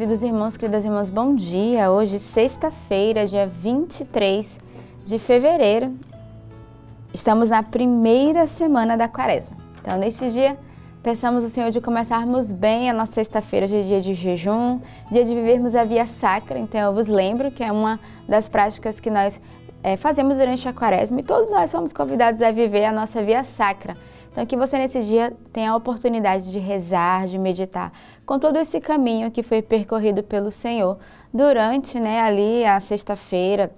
queridos irmãos, queridas irmãs, bom dia. Hoje, sexta-feira, dia 23 de fevereiro, estamos na primeira semana da quaresma. Então, neste dia, peçamos ao Senhor de começarmos bem a nossa sexta-feira, de dia de jejum, dia de vivermos a via sacra. Então, eu vos lembro que é uma das práticas que nós é, fazemos durante a quaresma e todos nós somos convidados a viver a nossa via sacra. Então, que você nesse dia tenha a oportunidade de rezar, de meditar com todo esse caminho que foi percorrido pelo Senhor durante né, ali a sexta-feira,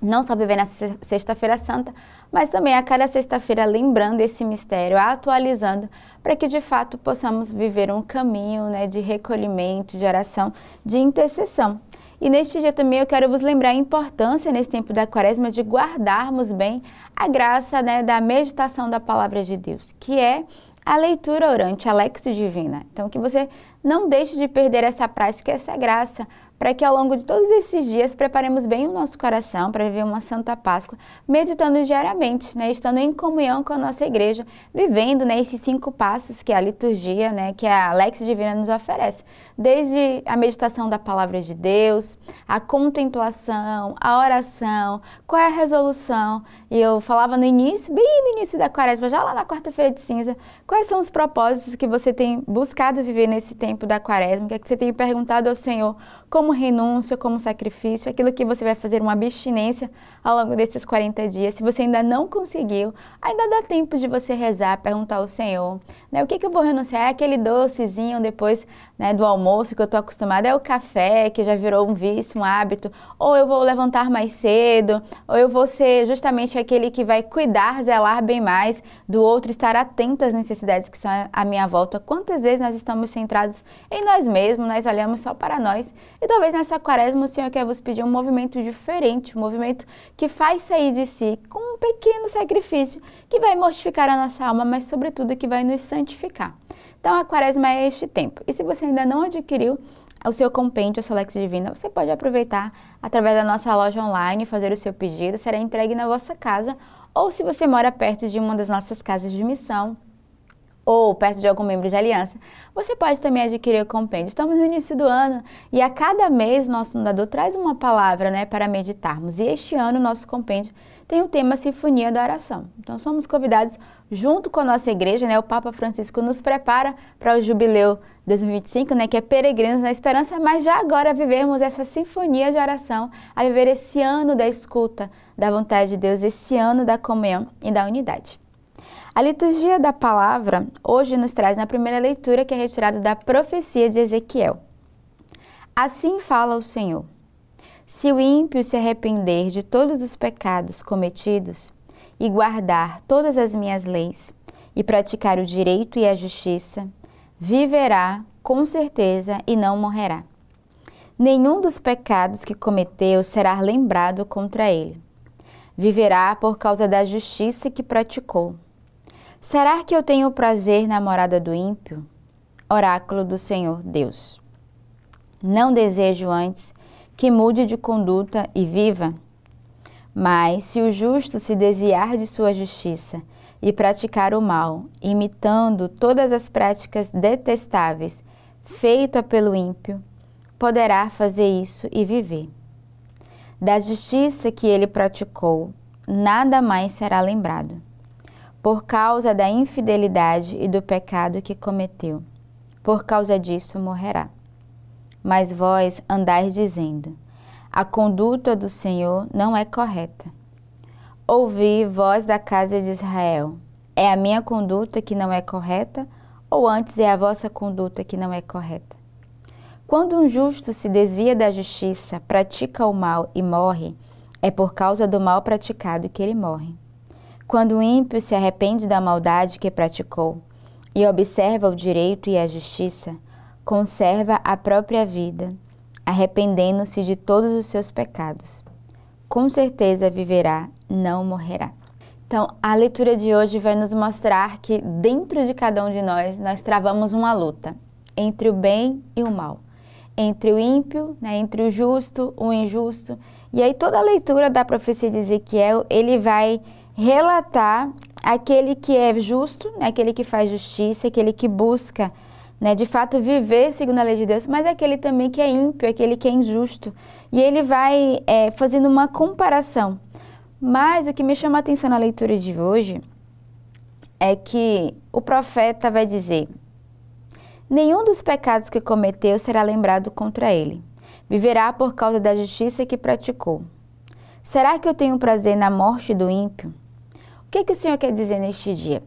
não só viver na sexta-feira santa, mas também a cada sexta-feira lembrando esse mistério, atualizando, para que de fato possamos viver um caminho né, de recolhimento, de oração, de intercessão. E neste dia também eu quero vos lembrar a importância nesse tempo da quaresma de guardarmos bem a graça né, da meditação da palavra de Deus, que é a leitura orante, a Lexio Divina. Então, que você não deixe de perder essa prática, essa graça, para que ao longo de todos esses dias preparemos bem o nosso coração para viver uma Santa Páscoa, meditando diariamente, né, estando em comunhão com a nossa igreja, vivendo né, esses cinco passos que a liturgia, né, que a Lexio Divina nos oferece, desde a meditação da palavra de Deus, a contemplação, a oração, qual é a resolução. E eu falava no início, bem no início da quaresma, já lá na quarta-feira de cinza, quais são os propósitos que você tem buscado viver nesse tempo da quaresma, o que, é que você tem perguntado ao Senhor? Como renúncia, como sacrifício, aquilo que você vai fazer uma abstinência ao longo desses 40 dias. Se você ainda não conseguiu, ainda dá tempo de você rezar, perguntar ao Senhor, né, o que, que eu vou renunciar? É aquele docezinho depois né, do almoço que eu estou acostumada, é o café que já virou um vício, um hábito, ou eu vou levantar mais cedo, ou eu vou ser justamente aquele que vai cuidar, zelar bem mais do outro, estar atento às necessidades que são à minha volta. Quantas vezes nós estamos centrados em nós mesmos, nós olhamos só para nós e talvez nessa quaresma o Senhor quer vos pedir um movimento diferente, um movimento que faz sair de si com um pequeno sacrifício que vai mortificar a nossa alma, mas sobretudo que vai nos santificar. Então a quaresma é este tempo. E se você ainda não adquiriu o seu compêndio, a sua Lex Divina, você pode aproveitar através da nossa loja online, fazer o seu pedido, será entregue na vossa casa, ou se você mora perto de uma das nossas casas de missão, ou perto de algum membro de aliança, você pode também adquirir o compêndio. Estamos no início do ano e a cada mês nosso fundador traz uma palavra né, para meditarmos. E este ano nosso compêndio tem o tema Sinfonia da Oração. Então somos convidados, junto com a nossa igreja, né, o Papa Francisco nos prepara para o Jubileu 2025, né, que é Peregrinos na Esperança, mas já agora vivermos essa sinfonia de oração, a viver esse ano da escuta da vontade de Deus, esse ano da comunhão e da unidade. A liturgia da palavra hoje nos traz na primeira leitura que é retirada da profecia de Ezequiel. Assim fala o Senhor: Se o ímpio se arrepender de todos os pecados cometidos e guardar todas as minhas leis e praticar o direito e a justiça, viverá com certeza e não morrerá. Nenhum dos pecados que cometeu será lembrado contra ele. Viverá por causa da justiça que praticou Será que eu tenho prazer na morada do ímpio? Oráculo do Senhor Deus. Não desejo antes que mude de conduta e viva? Mas se o justo se desviar de sua justiça e praticar o mal, imitando todas as práticas detestáveis feitas pelo ímpio, poderá fazer isso e viver. Da justiça que ele praticou, nada mais será lembrado por causa da infidelidade e do pecado que cometeu. Por causa disso morrerá. Mas vós andais dizendo: a conduta do Senhor não é correta. Ouvi, vós da casa de Israel: é a minha conduta que não é correta, ou antes é a vossa conduta que não é correta? Quando um justo se desvia da justiça, pratica o mal e morre, é por causa do mal praticado que ele morre. Quando o ímpio se arrepende da maldade que praticou e observa o direito e a justiça, conserva a própria vida, arrependendo-se de todos os seus pecados. Com certeza viverá, não morrerá. Então, a leitura de hoje vai nos mostrar que dentro de cada um de nós, nós travamos uma luta entre o bem e o mal, entre o ímpio, né, entre o justo, o injusto. E aí toda a leitura da profecia de Ezequiel, ele vai relatar aquele que é justo, né, aquele que faz justiça, aquele que busca né, de fato viver segundo a lei de Deus, mas aquele também que é ímpio, aquele que é injusto. E ele vai é, fazendo uma comparação. Mas o que me chama a atenção na leitura de hoje é que o profeta vai dizer: Nenhum dos pecados que cometeu será lembrado contra ele. Viverá por causa da justiça que praticou. Será que eu tenho prazer na morte do ímpio? Que, que o Senhor quer dizer neste dia?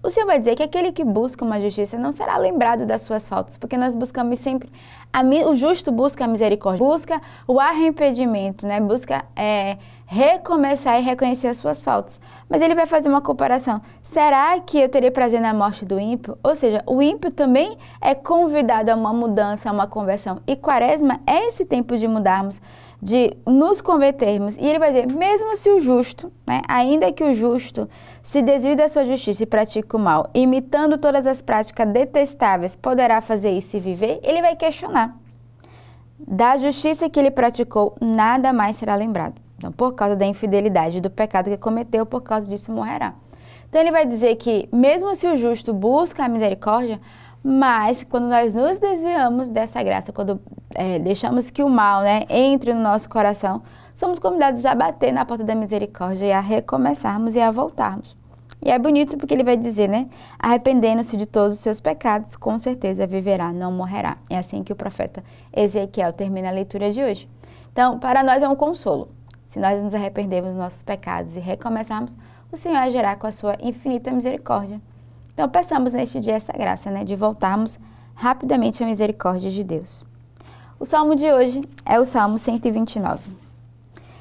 O Senhor vai dizer que aquele que busca uma justiça não será lembrado das suas faltas, porque nós buscamos sempre, a, o justo busca a misericórdia, busca o arrependimento, né? busca é, recomeçar e reconhecer as suas faltas. Mas ele vai fazer uma comparação. Será que eu terei prazer na morte do ímpio? Ou seja, o ímpio também é convidado a uma mudança, a uma conversão. E quaresma é esse tempo de mudarmos de nos convertermos. E ele vai dizer, mesmo se o justo, né, ainda que o justo se desvie da sua justiça e pratique o mal, imitando todas as práticas detestáveis, poderá fazer isso e viver? Ele vai questionar. Da justiça que ele praticou, nada mais será lembrado. Então, por causa da infidelidade, do pecado que cometeu, por causa disso morrerá. Então, ele vai dizer que, mesmo se o justo busca a misericórdia, mas quando nós nos desviamos dessa graça, quando é, deixamos que o mal né, entre no nosso coração, somos convidados a bater na porta da misericórdia e a recomeçarmos e a voltarmos. E é bonito porque ele vai dizer, né? Arrependendo-se de todos os seus pecados, com certeza viverá, não morrerá. É assim que o profeta Ezequiel termina a leitura de hoje. Então, para nós é um consolo. Se nós nos arrependermos dos nossos pecados e recomeçarmos, o Senhor agirá com a sua infinita misericórdia. Então, peçamos neste dia essa graça, né, de voltarmos rapidamente à misericórdia de Deus. O salmo de hoje é o Salmo 129.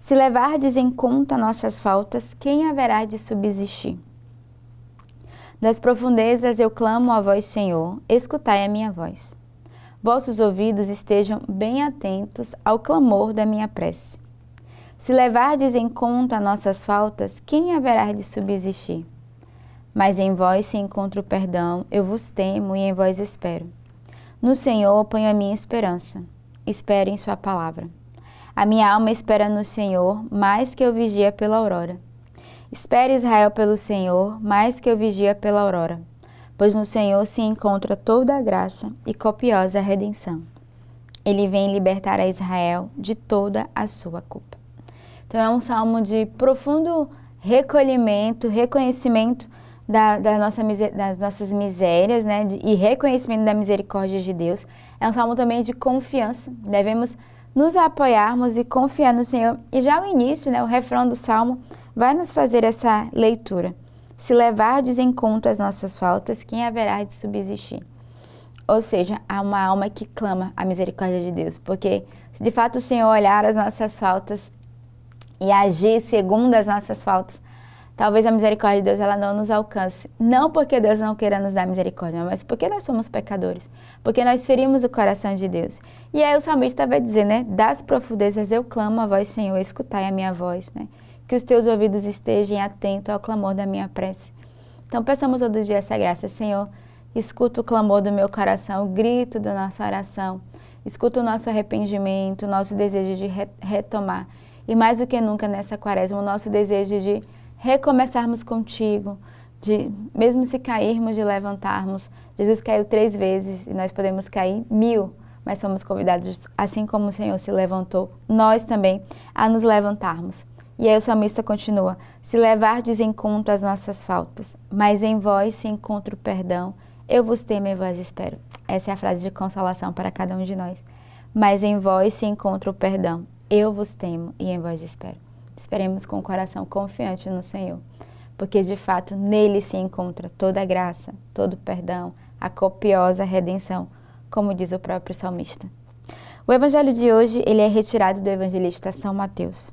Se levardes em conta nossas faltas, quem haverá de subsistir? Das profundezas eu clamo a vós, Senhor, escutai a minha voz. Vossos ouvidos estejam bem atentos ao clamor da minha prece. Se levardes em conta nossas faltas, quem haverá de subsistir? Mas em vós se encontra o perdão, eu vos temo e em vós espero. No Senhor ponho a minha esperança. Espero em Sua palavra. A minha alma espera no Senhor, mais que eu vigia pela aurora. Espere Israel pelo Senhor, mais que eu vigia pela aurora, pois no Senhor se encontra toda a graça e copiosa redenção. Ele vem libertar a Israel de toda a sua culpa. Então é um salmo de profundo recolhimento, reconhecimento da, da nossa, das nossas misérias né, de, e reconhecimento da misericórdia de Deus. É um salmo também de confiança. Devemos nos apoiarmos e confiar no Senhor. E já o início, né, o refrão do salmo, vai nos fazer essa leitura. Se levardes em conta as nossas faltas, quem haverá de subsistir? Ou seja, há uma alma que clama a misericórdia de Deus, porque se de fato o Senhor olhar as nossas faltas e agir segundo as nossas faltas, talvez a misericórdia de Deus ela não nos alcance. Não porque Deus não queira nos dar misericórdia, mas porque nós somos pecadores. Porque nós ferimos o coração de Deus. E aí o salmista vai dizer, né? Das profundezas eu clamo a voz, Senhor, escutai a minha voz, né? Que os teus ouvidos estejam atentos ao clamor da minha prece. Então peçamos todo dia essa graça, Senhor. Escuta o clamor do meu coração, o grito da nossa oração. Escuta o nosso arrependimento, o nosso desejo de retomar. E mais do que nunca nessa quaresma, o nosso desejo de recomeçarmos contigo, de mesmo se cairmos, de levantarmos. Jesus caiu três vezes e nós podemos cair mil, mas somos convidados, assim como o Senhor se levantou, nós também a nos levantarmos. E aí o salmista continua: Se levardes em conta as nossas faltas, mas em vós se encontra o perdão, eu vos temo e vós espero. Essa é a frase de consolação para cada um de nós. Mas em vós se encontra o perdão, eu vos temo e em vós espero. Esperemos com o coração confiante no Senhor, porque de fato nele se encontra toda a graça, todo o perdão, a copiosa redenção, como diz o próprio salmista. O evangelho de hoje, ele é retirado do evangelista São Mateus.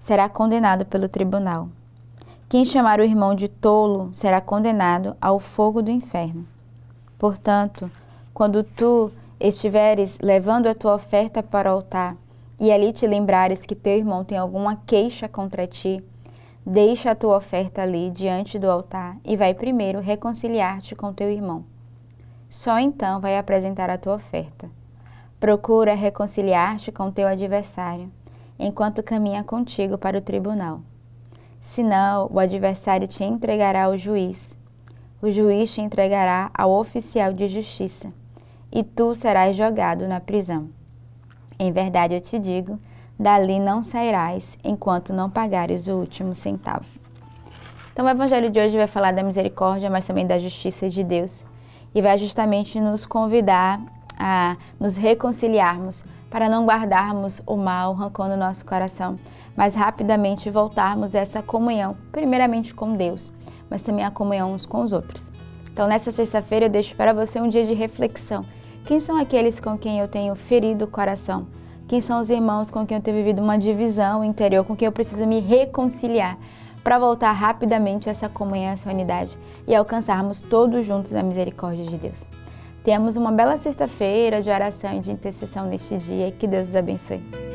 será condenado pelo tribunal. Quem chamar o irmão de tolo será condenado ao fogo do inferno. Portanto, quando tu estiveres levando a tua oferta para o altar e ali te lembrares que teu irmão tem alguma queixa contra ti, deixa a tua oferta ali diante do altar e vai primeiro reconciliar-te com teu irmão. Só então vai apresentar a tua oferta. Procura reconciliar-te com teu adversário, enquanto caminha contigo para o tribunal. Senão, o adversário te entregará ao juiz. O juiz te entregará ao oficial de justiça, e tu serás jogado na prisão. Em verdade eu te digo, dali não sairás enquanto não pagares o último centavo. Então, o evangelho de hoje vai falar da misericórdia, mas também da justiça de Deus, e vai justamente nos convidar a nos reconciliarmos, para não guardarmos o mal, o rancor no nosso coração, mas rapidamente voltarmos a essa comunhão, primeiramente com Deus, mas também a comunhão uns com os outros. Então, nessa sexta-feira, eu deixo para você um dia de reflexão. Quem são aqueles com quem eu tenho ferido o coração? Quem são os irmãos com quem eu tenho vivido uma divisão interior, com quem eu preciso me reconciliar? para voltar rapidamente essa comunhão, essa unidade e alcançarmos todos juntos a misericórdia de Deus. Temos uma bela sexta-feira de oração e de intercessão neste dia. Que Deus os abençoe.